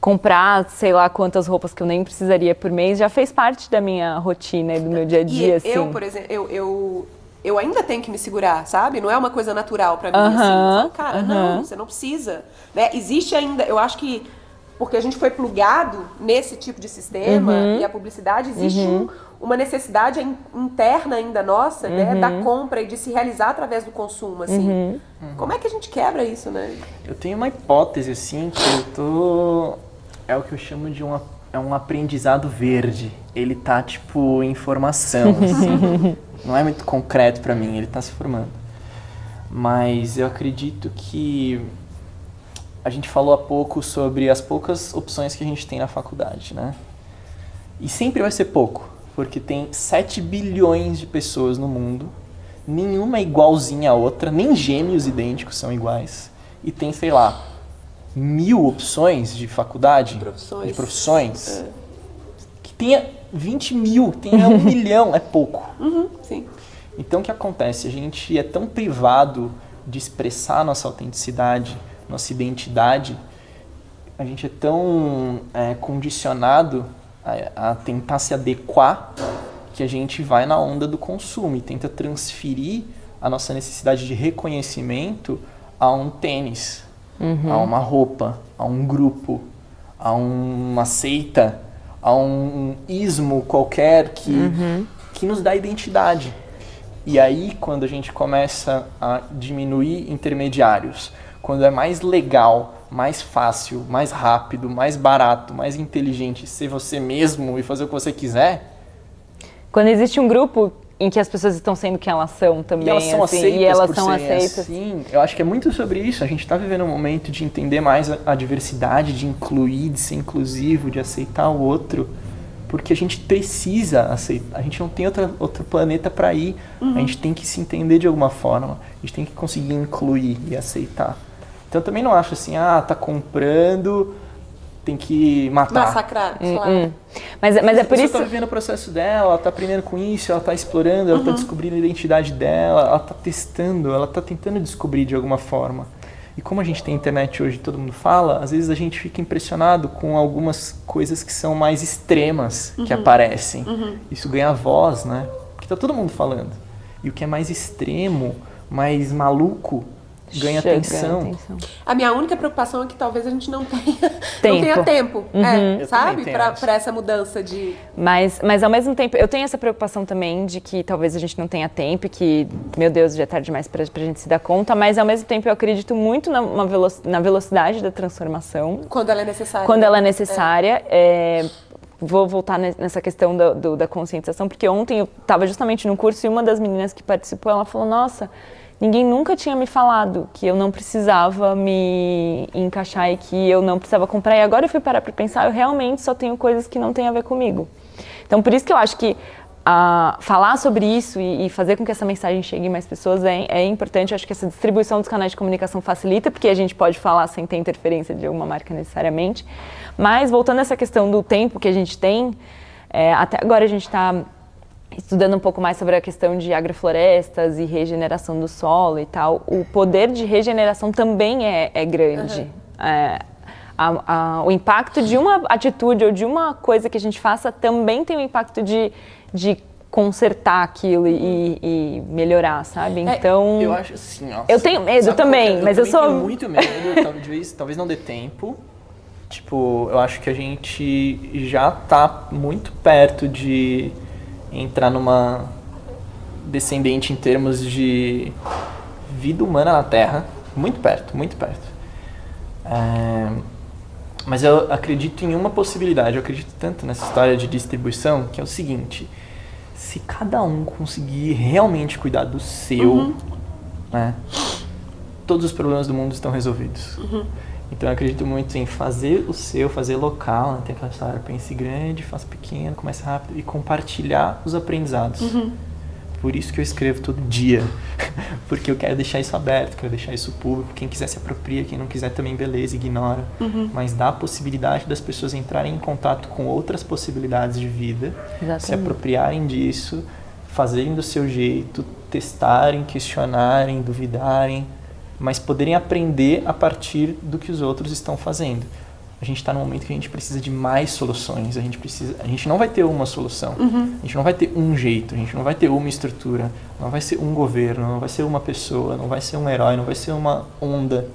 comprar, sei lá quantas roupas que eu nem precisaria por mês, já fez parte da minha rotina e do meu dia a dia, e assim. eu, por exemplo, eu, eu, eu ainda tenho que me segurar, sabe? Não é uma coisa natural pra mim, Aham, assim. Eu falo, Cara, aham. não, você não precisa. Né? Existe ainda, eu acho que porque a gente foi plugado nesse tipo de sistema Uhum. e a publicidade, existe um- uma necessidade in- interna ainda nossa, né? Uhum. Da compra e de se realizar através do consumo, assim. Como é que a gente quebra isso, né? Eu tenho uma hipótese, assim, que eu tô. É o que eu chamo de um, ap- é um aprendizado verde. Ele tá, tipo, em formação, assim. Não é muito concreto pra mim, ele tá se formando. Mas eu acredito que. A gente falou há pouco sobre as poucas opções que a gente tem na faculdade, né? E sempre vai ser pouco, porque tem 7 bilhões de pessoas no mundo, nenhuma é igualzinha à outra, nem gêmeos idênticos são iguais. E tem, sei lá, mil opções de faculdade, Profissões. de profissões. Que tenha 20 mil, tenha um milhão, é pouco. Uhum, sim. Então o que acontece? A gente é tão privado de expressar nossa autenticidade, nossa identidade, a gente é tão é, condicionado a, a tentar se adequar que a gente vai na onda do consumo e tenta transferir a nossa necessidade de reconhecimento a um tênis, a uma roupa, a um grupo, a uma seita, a um ismo qualquer que, que nos dá identidade. E aí, quando a gente começa a diminuir intermediários, quando é mais legal, mais fácil, mais rápido, mais barato, mais inteligente ser você mesmo e fazer o que você quiser, Quando existe um grupo em que as pessoas estão sendo quem elas são também, e elas são assim, aceitas e elas são aceitas. assim, eu acho que é muito sobre isso. A gente está vivendo um momento de entender mais a, a diversidade, de incluir, de ser inclusivo, de aceitar o outro. porque a gente precisa aceitar. A gente não tem outra, outro planeta para ir. Uhum. A gente tem que se entender de alguma forma. A gente tem que conseguir incluir e aceitar. Então eu também não acho assim, ah, tá comprando, tem que matar. Massacrar, hum, claro. Hum. Mas, mas é por isso. Ela tá vivendo o processo dela, ela tá aprendendo com isso, ela tá explorando, ela tá uhum. tá descobrindo a identidade dela, ela tá testando, ela tá tentando descobrir de alguma forma. E como a gente tem internet hoje, todo mundo fala, às vezes a gente fica impressionado com algumas coisas que são mais extremas uhum. que aparecem. Uhum. Isso ganha voz, né? Porque tá todo mundo falando. E o que é mais extremo, mais maluco, ganha atenção. atenção. A minha única preocupação é que talvez a gente não tenha tempo, não tenha tempo uhum. é, sabe? Para essa mudança de. Mas, mas ao mesmo tempo, eu tenho essa preocupação também de que talvez a gente não tenha tempo, que, meu Deus, já é tarde demais para a gente se dar conta, mas ao mesmo tempo eu acredito muito na, velo na velocidade da transformação. Quando ela é necessária. Quando ela é necessária. É. É, vou voltar nessa questão do, da conscientização, porque ontem eu estava justamente no curso e uma das meninas que participou, ela falou, nossa ninguém nunca tinha me falado que eu não precisava me encaixar e que eu não precisava comprar. E agora eu fui parar para pensar, eu realmente só tenho coisas que não têm a ver comigo. Então, por isso que eu acho que uh, falar sobre isso e, e, fazer com que essa mensagem chegue mais pessoas é, é importante. Eu acho que essa distribuição dos canais de comunicação facilita, porque a gente pode falar sem ter interferência de alguma marca necessariamente. Mas, voltando a essa questão do tempo que a gente tem, é, até agora a gente está estudando um pouco mais sobre a questão de agroflorestas e regeneração do solo e tal, o poder de regeneração também é, é grande. Uhum. É, a, a, o impacto de uma atitude ou de uma coisa que a gente faça também tem o impacto de, de consertar aquilo e, e melhorar, sabe? É, então. eu acho assim, ó. Eu tenho medo também, eu, mas eu, eu sou. Tenho muito medo, talvez, talvez não dê tempo. Tipo, eu acho que a gente já tá muito perto de entrar numa descendente em termos de vida humana na Terra, muito perto, muito perto. É, mas eu acredito em uma possibilidade, eu acredito tanto nessa história de distribuição, que é o seguinte: se cada um conseguir realmente cuidar do seu, uhum. né, todos os problemas do mundo estão resolvidos. Uhum. Então eu acredito muito em fazer o seu, fazer local, né? tem aquela história, pense grande, faça pequeno, comece rápido e compartilhar os aprendizados. Uhum. Por isso que eu escrevo todo dia, porque eu quero deixar isso aberto, quero deixar isso público. Quem quiser se apropria, quem não quiser também beleza, ignora. Uhum. Mas dá a possibilidade das pessoas entrarem em contato com outras possibilidades de vida, Exatamente. se apropriarem disso, fazerem do seu jeito, testarem, questionarem, duvidarem mas poderem aprender a partir do que os outros estão fazendo. A gente está num momento que a gente precisa de mais soluções. A gente precisa, a gente não vai ter uma solução. Uhum. A gente não vai ter um jeito. A gente não vai ter uma estrutura. Não vai ser um governo. Não vai ser uma pessoa. Não vai ser um herói. Não vai ser uma onda.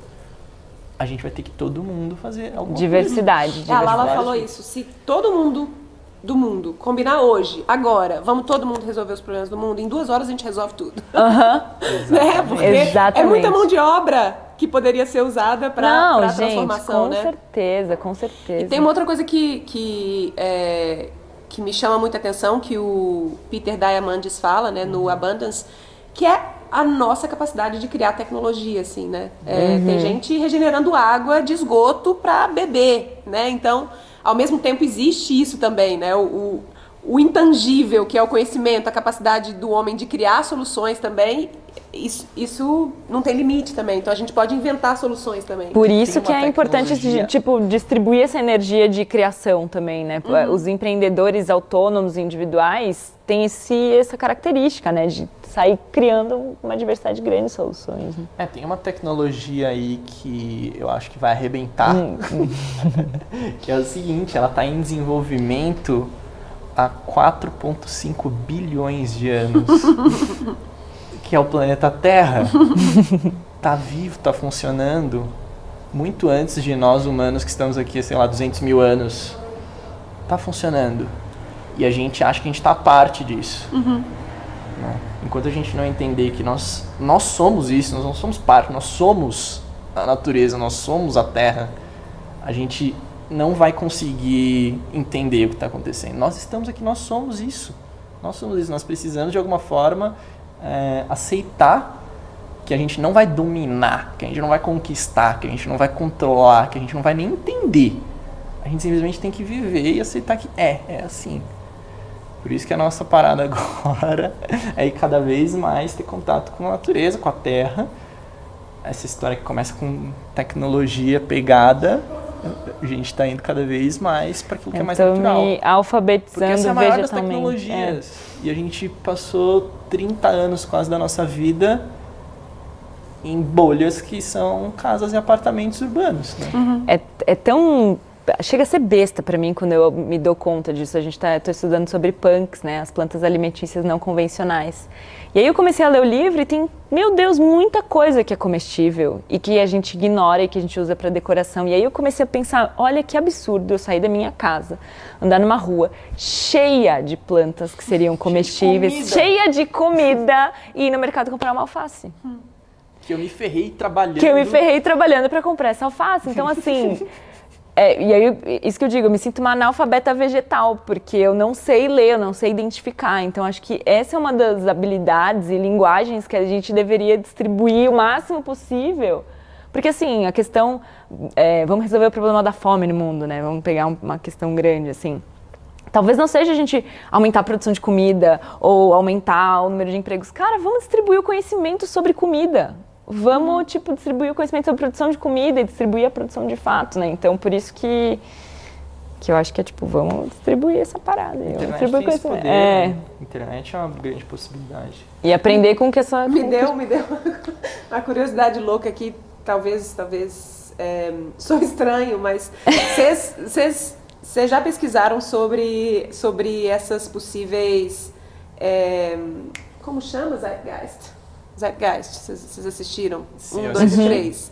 A gente vai ter que todo mundo fazer alguma diversidade, coisa. Diversidade. A Lala falou isso. Se todo mundo do mundo combinar hoje, agora, vamos todo mundo resolver os problemas do mundo, em duas horas a gente resolve tudo. Uhum. né? Porque Exatamente. é muita mão de obra que poderia ser usada para a transformação, com né? Com certeza, com certeza. E tem uma outra coisa que, que, é, que me chama muita atenção, que o Peter Diamandis fala, né, no uhum. Abundance, que é a nossa capacidade de criar tecnologia, assim, né? É, uhum. Tem gente regenerando água de esgoto para beber, né? Então ao mesmo tempo existe isso também, né? O, o, o, intangível, que é o conhecimento, a capacidade do homem de criar soluções também, isso, isso não tem limite também. Então a gente pode inventar soluções também. Por isso que é importante tipo distribuir essa energia de criação também, né? Uhum. Os empreendedores autônomos individuais têm esse, essa característica, né? De sair criando uma diversidade grande de soluções. Né? É, tem uma tecnologia aí que eu acho que vai arrebentar, hum, hum. que é o seguinte, ela está em desenvolvimento há 4,5 bilhões de anos, que é o planeta Terra. Está vivo, está funcionando muito antes de nós humanos que estamos aqui, sei lá, 200 mil anos. Está funcionando. E a gente acha que a gente está parte disso. Uhum. Né? Enquanto a gente não entender que nós, nós somos isso, nós não somos parte, nós somos a natureza, nós somos a terra, a gente não vai conseguir entender o que está acontecendo. Nós estamos aqui, nós somos isso. Nós somos isso. Nós precisamos, de alguma forma, é, aceitar que a gente não vai dominar, que a gente não vai conquistar, que a gente não vai controlar, que a gente não vai nem entender, A gente simplesmente tem que viver e aceitar que é, é assim. Por isso que a nossa parada agora é ir cada vez mais ter contato com a natureza, com a terra. Essa história que começa com tecnologia pegada, a gente está indo cada vez mais para aquilo que é mais natural. me alfabetizando Porque essa é a maior das tecnologias. E a gente passou 30 anos quase da nossa vida em bolhas que são casas e apartamentos urbanos. Né? É, é tão. Chega a ser besta pra mim quando eu me dou conta disso. A gente tá, tô estudando sobre punks, né? As plantas alimentícias não convencionais. E aí eu comecei a ler o livro e tem, meu Deus, muita coisa que é comestível e que a gente ignora e que a gente usa para decoração. E aí eu comecei a pensar, olha que absurdo eu sair da minha casa, andar numa rua cheia de plantas que seriam comestíveis, comida. cheia de comida e ir no mercado comprar uma alface. Que eu me ferrei trabalhando. Que eu me ferrei trabalhando para comprar essa alface. Então, assim. é, e aí, isso que eu digo, eu me sinto uma analfabeta vegetal, porque eu não sei ler, eu não sei identificar. Então, acho que essa é uma das habilidades e linguagens que a gente deveria distribuir o máximo possível. Porque, assim, a questão. é, vamos resolver o problema da fome no mundo, né? Vamos pegar um- uma questão grande, assim. Talvez não seja a gente aumentar a produção de comida ou aumentar o número de empregos. Cara, vamos distribuir o conhecimento sobre comida. Vamos, tipo, distribuir o conhecimento sobre produção de comida e distribuir a produção de fato, né? Então, por isso que, que eu acho que é, tipo, vamos distribuir essa parada. Distribuir tem poder, É. né? A internet é uma grande possibilidade. E aprender com que essa... Me com deu, me deu uma curiosidade louca aqui, talvez, talvez é, sou estranho, mas vocês- vocês vocês já pesquisaram sobre, sobre essas possíveis. é, como chama Zeitgeist? Zeitgeist, vocês vocês assistiram? Sim, um, dois e três.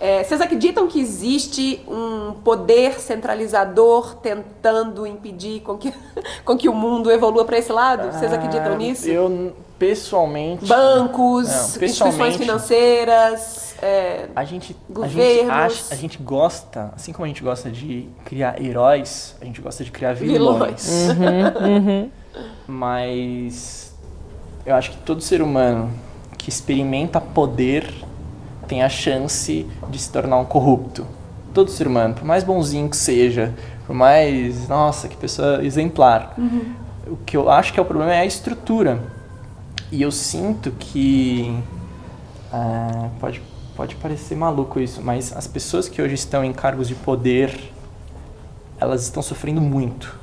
É, vocês acreditam que existe um poder centralizador tentando impedir com que, com que o mundo evolua para esse lado? Vocês acreditam Ah, nisso? Eu, pessoalmente. bancos, Não, instituições pessoalmente- financeiras. é, A gente, a gente Governos. acha, a gente gosta, assim como a gente gosta de criar heróis, a gente gosta de criar vilões. vilões. Mas eu acho que todo ser humano que experimenta poder tem a chance de se tornar um corrupto. Todo ser humano, por mais bonzinho que seja, por mais, nossa, que pessoa exemplar. O que eu acho que é o problema é a estrutura. E eu sinto que ah, pode, pode parecer maluco isso, mas as pessoas que hoje estão em cargos de poder, elas estão sofrendo muito.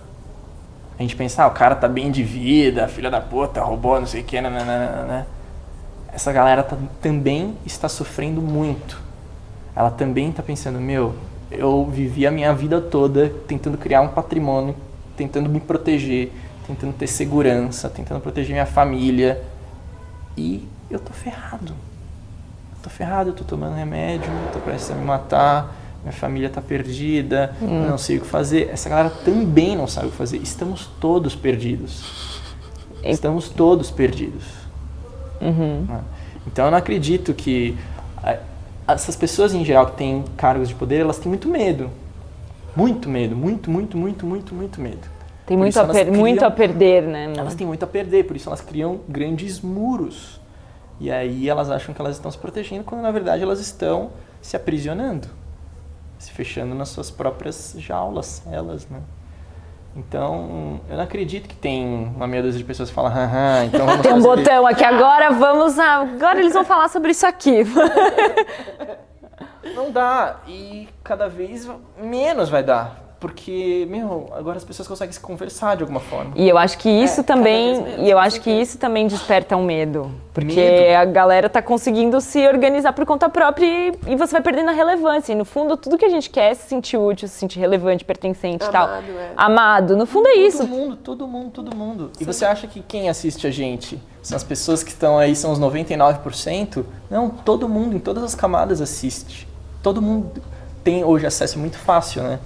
A gente pensa, ah, o cara tá bem de vida, filha da puta, roubou, não sei o que, nananana. Essa galera tá- também está sofrendo muito. Ela também tá pensando, meu, eu vivi a minha vida toda tentando criar um patrimônio, tentando me proteger, tentando ter segurança, tentando proteger minha família. E eu tô ferrado. Eu tô ferrado, eu tô tomando remédio, eu tô prestes a me matar, minha família tá perdida, eu não sei o que fazer. Essa galera também não sabe o que fazer. Estamos todos perdidos. Estamos todos perdidos. Né? Então eu não acredito que essas pessoas em geral que têm cargos de poder, elas têm muito medo. Muito medo, muito, muito, muito, muito, muito medo. Tem Por muito a, per- muito criam- a perder, né? elas têm muito a perder, por isso elas criam grandes muros. E aí elas acham que elas estão se protegendo, quando na verdade elas estão se aprisionando, se fechando nas suas próprias jaulas, elas, né? Então, eu não acredito que tem uma meia dúzia de pessoas que falam, haha, então vamos Tem um fazer- botão aqui, agora vamos. a- Agora eles vão falar sobre isso aqui. Não dá. E cada vez menos vai dar. Porque, meu, agora as pessoas conseguem se conversar de alguma forma. E eu acho que isso É, também, e eu acho que isso também desperta um medo, porque Medo? a galera tá conseguindo se organizar por conta própria e, e você vai perdendo a relevância. E no fundo, tudo que a gente quer é se sentir útil, se sentir relevante, pertencente e tal. Amado, é. Amado, no fundo é isso. Todo mundo, todo mundo, todo mundo. E você acha que quem assiste a gente são as pessoas que estão aí, são os 99%? Não, todo mundo, em todas as camadas assiste. Todo mundo tem hoje acesso muito fácil, né?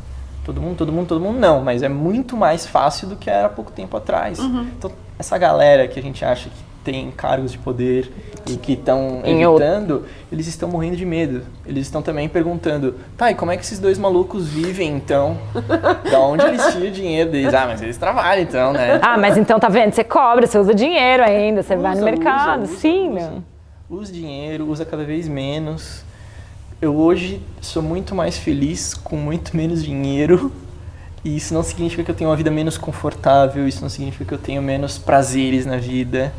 Todo mundo, todo mundo, todo mundo não, mas é muito mais fácil do que era há pouco tempo atrás. Então, essa galera que a gente acha que tem cargos de poder e que estão Em outro- evitando, eles estão morrendo de medo. Eles estão também perguntando, tá, e como é que esses dois malucos vivem então? Da onde eles tiram o dinheiro deles? Ah, mas eles trabalham então, né? Ah, mas então tá vendo? Você cobra, você usa dinheiro ainda, você vai no Usa, mercado. usa, usa, Sim, usa. meu. Usa dinheiro, usa cada vez menos. Eu hoje sou muito mais feliz com muito menos dinheiro E isso não significa que eu tenho uma vida menos confortável, isso não significa que eu tenho menos prazeres na vida.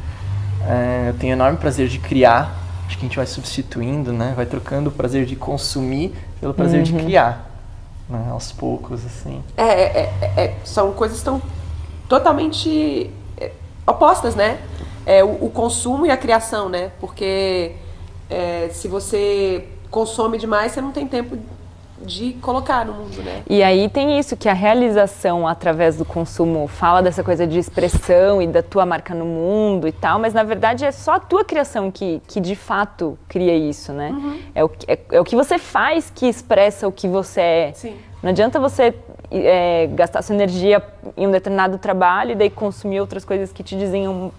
É, eu tenho enorme prazer de criar. Acho que a gente vai substituindo, né? Vai trocando o prazer de consumir pelo prazer uhum. de criar. Né? Aos poucos, assim. É, é, é, é são coisas que estão totalmente é, opostas, né? É, o, o, consumo e a criação, né? Porque é, se você consome demais, você não tem tempo de colocar no mundo, né? E aí tem isso, que a realização através do consumo fala dessa coisa de expressão e da tua marca no mundo e tal, mas na verdade é só a tua criação que, que de fato cria isso, né? Uhum. É, o, é, é, o que você faz que expressa o que você é. Sim. Não adianta você é, gastar sua energia em um determinado trabalho e daí consumir outras coisas que te dizem um,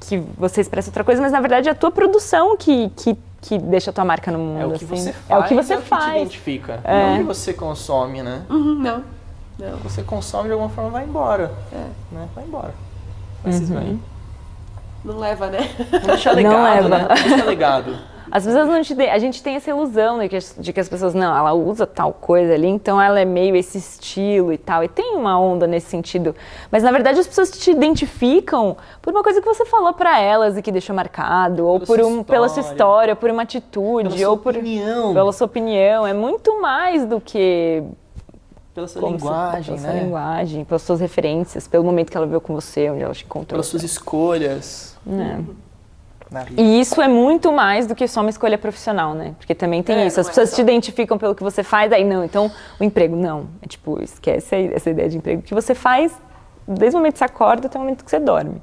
que você expressa outra coisa, mas na verdade é a tua produção que, que que deixa a tua marca no mundo. É o que assim. você faz, é o que você é faz. Que te identifica. É. Não o que você consome, né? Uhum, não. não. Você consome de alguma forma vai embora. É. Né? Vai embora. Vai uhum. Não leva, né? Não deixa legado, não leva. né? Não deixa legado. Às vezes a gente, tem, a gente tem essa ilusão de que, de que as pessoas, não, ela usa tal coisa ali, então ela é meio esse estilo e tal. E tem uma onda nesse sentido. Mas na verdade as pessoas te identificam por uma coisa que você falou para elas e que deixou marcado, ou por um, pela sua história, por uma atitude, pela ou por opinião. pela sua opinião. É muito mais do que pela sua linguagem, se, pela né? Sua linguagem, pelas suas referências, pelo momento que ela veio com você, onde ela te encontrou. Pelas suas escolhas. É. E isso é muito mais do que só uma escolha profissional, né? Porque também tem é, isso. As é pessoas é te identificam pelo que você faz, aí não, então o emprego, não. É tipo, esquece essa ideia de emprego. O que você faz desde o momento que você acorda até o momento que você dorme.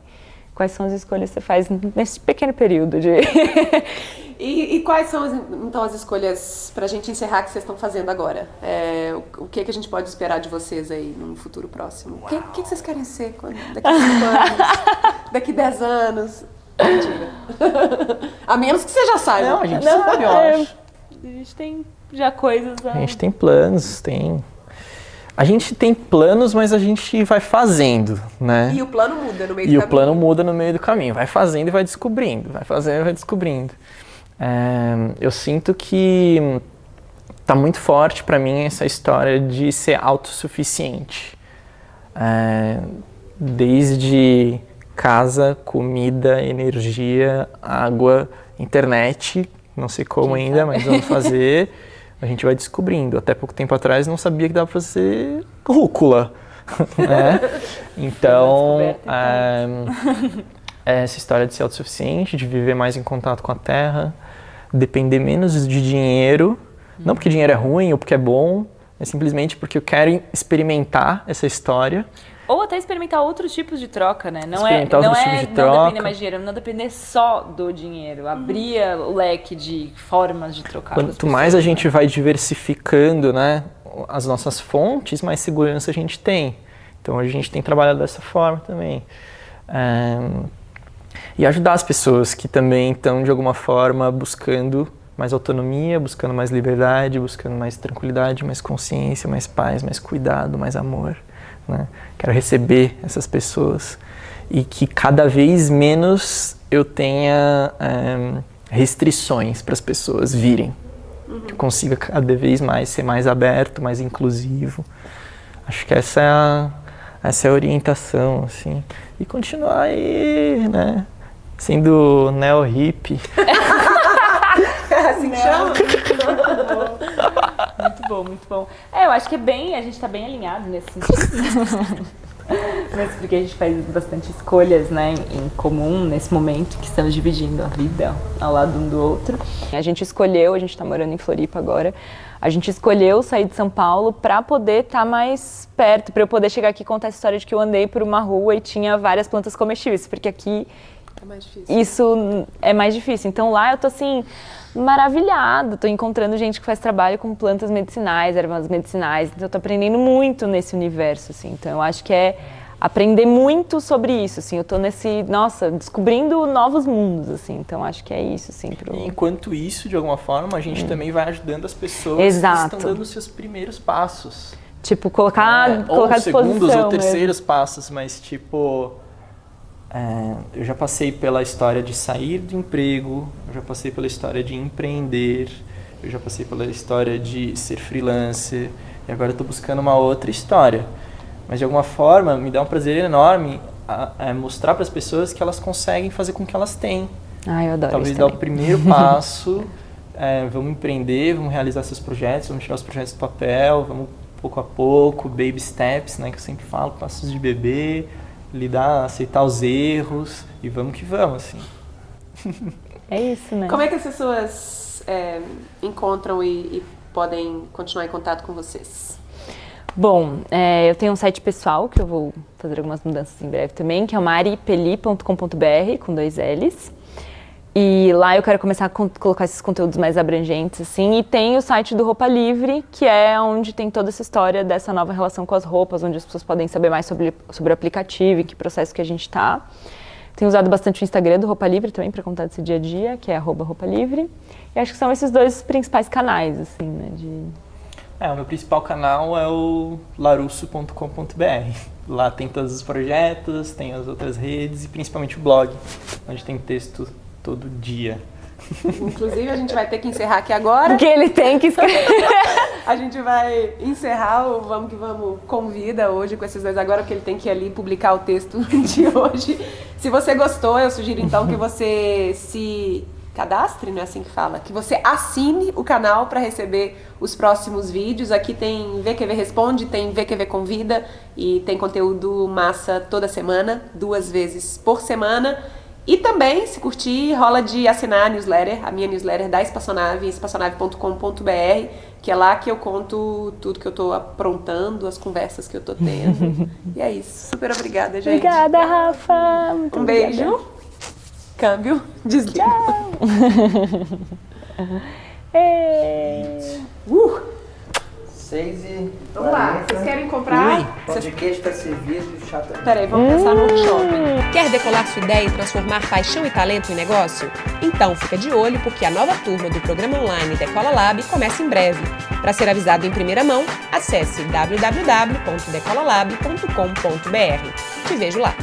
Quais são as escolhas que você faz nesse pequeno período de. e, e, quais são, então, as escolhas, para a gente encerrar, que vocês estão fazendo agora? É, o, o que, que a gente pode esperar de vocês aí no futuro próximo? O que, que, vocês querem ser quando, daqui 5 anos? daqui 10 anos? Mentira. a menos que você já saiba. Não, a gente não, sabe, eu é, acho. A gente tem já coisas. A... a gente tem planos, tem. A gente tem planos, mas a gente vai fazendo, né? E o plano muda no meio e do caminho. E o plano muda no meio do caminho. Vai fazendo e vai descobrindo. Vai fazendo e vai descobrindo. É, eu sinto que tá muito forte para mim essa história de ser autossuficiente. É, desde casa, comida, energia, água, internet. Não sei como Quem ainda, sabe? mas vamos fazer. A gente vai descobrindo. Até pouco tempo atrás não sabia que dava para fazer rúcula. né? Então, então. é, essa história de ser autossuficiente, de viver mais em contato com a terra, depender menos de dinheiro, não porque dinheiro é ruim ou porque é bom, é simplesmente porque eu quero experimentar essa história ou até experimentar outros tipos de troca, né? Não é, não é de não depender mais de dinheiro, não depender só do dinheiro. Abrir o leque de formas de trocar. Quanto mais a gente vai diversificando, né, as nossas fontes, mais segurança a gente tem. Então a gente tem trabalhado dessa forma também. É, e ajudar as pessoas que também estão de alguma forma buscando mais autonomia, buscando mais liberdade, buscando mais tranquilidade, mais consciência, mais paz, mais cuidado, mais amor. Né? Quero receber essas pessoas e que cada vez menos eu tenha é, restrições para as pessoas virem. Uhum. Que eu consiga cada vez mais ser mais aberto, mais inclusivo. Acho que essa é a, essa é a orientação, assim. E continuar aí, né? Sendo neo-hip. é assim que chama? Muito bom, muito bom. É, eu acho que é bem, a gente está bem alinhado nesse sentido. Mas porque a gente faz bastante escolhas, né, em comum nesse momento que estamos dividindo a vida ao lado um do outro. A gente escolheu, a gente está morando em Floripa agora. A gente escolheu sair de São Paulo para poder estar tá mais perto, para eu poder chegar aqui e contar a história de que eu andei por uma rua e tinha várias plantas comestíveis, porque aqui é isso é mais difícil. Então lá eu tô assim maravilhado. Estou encontrando gente que faz trabalho com plantas medicinais, ervas medicinais. Então, estou aprendendo muito nesse universo, assim. Então, eu acho que é aprender muito sobre isso, assim. Eu estou nesse, nossa, descobrindo novos mundos, assim. Então, acho que é isso, assim. Pro... Enquanto isso, de alguma forma, a gente hum. também vai ajudando as pessoas Exato. que estão dando os seus primeiros passos. Tipo, colocar, é, colocar ou segundos ou terceiros mesmo. passos, mas tipo é, eu já passei pela história de sair do emprego, eu já passei pela história de empreender, eu já passei pela história de ser freelancer e agora estou buscando uma outra história. Mas de alguma forma me dá um prazer enorme a, a mostrar para as pessoas que elas conseguem fazer com que elas têm. Ah, eu adoro Talvez dar o primeiro passo, é, vamos empreender, vamos realizar seus projetos, vamos tirar os projetos do papel, vamos pouco a pouco, baby steps, né, que eu sempre falo, passos de bebê, lidar, aceitar os erros e vamos que vamos, assim. É isso, né? Como é que as pessoas é, encontram e, e podem continuar em contato com vocês? Bom, é, eu tenho um site pessoal que eu vou fazer algumas mudanças em breve também, que é o maripeli.com.br, com dois L's. E lá eu quero começar a colocar esses conteúdos mais abrangentes, assim. E tem o site do Roupa Livre, que é onde tem toda essa história dessa nova relação com as roupas, onde as pessoas podem saber mais sobre, sobre o aplicativo e que processo que a gente está. Tenho usado bastante o Instagram do Roupa Livre também para contar desse dia a dia, que é roupa livre. E acho que são esses dois principais canais, assim, né? De... É, o meu principal canal é o larusso.com.br. Lá tem todos os projetos, tem as outras redes e principalmente o blog, onde tem texto todo dia. Inclusive, a gente vai ter que encerrar aqui agora. Porque ele tem que escrever. A gente vai encerrar o Vamos que Vamos Convida hoje com esses dois agora, porque ele tem que ir ali publicar o texto de hoje. Se você gostou, eu sugiro então que você se cadastre, não é assim que fala? Que você assine o canal para receber os próximos vídeos. Aqui tem VQV Responde, tem VQV Convida e tem conteúdo massa toda semana, duas vezes por semana. E também, se curtir, rola de assinar a newsletter, a minha newsletter da Espaçonave, espaçonave.com.br, que é lá que eu conto tudo que eu tô aprontando, as conversas que eu tô tendo. e é isso. Super obrigada, gente. Obrigada, Rafa. Muito Um beijo. Câmbio. Desliga. Ê. Uh! 6 e. Vamos lá. Vocês querem comprar? Ui. Pão de queijo tá servido e chata. Peraí, vamos pensar no workshop. Quer decolar sua ideia e transformar paixão e talento em negócio? Então fica de olho porque a nova turma do programa online Decola Lab começa em breve. Para ser avisado em primeira mão, acesse www.decolalab.com.br. Te vejo lá.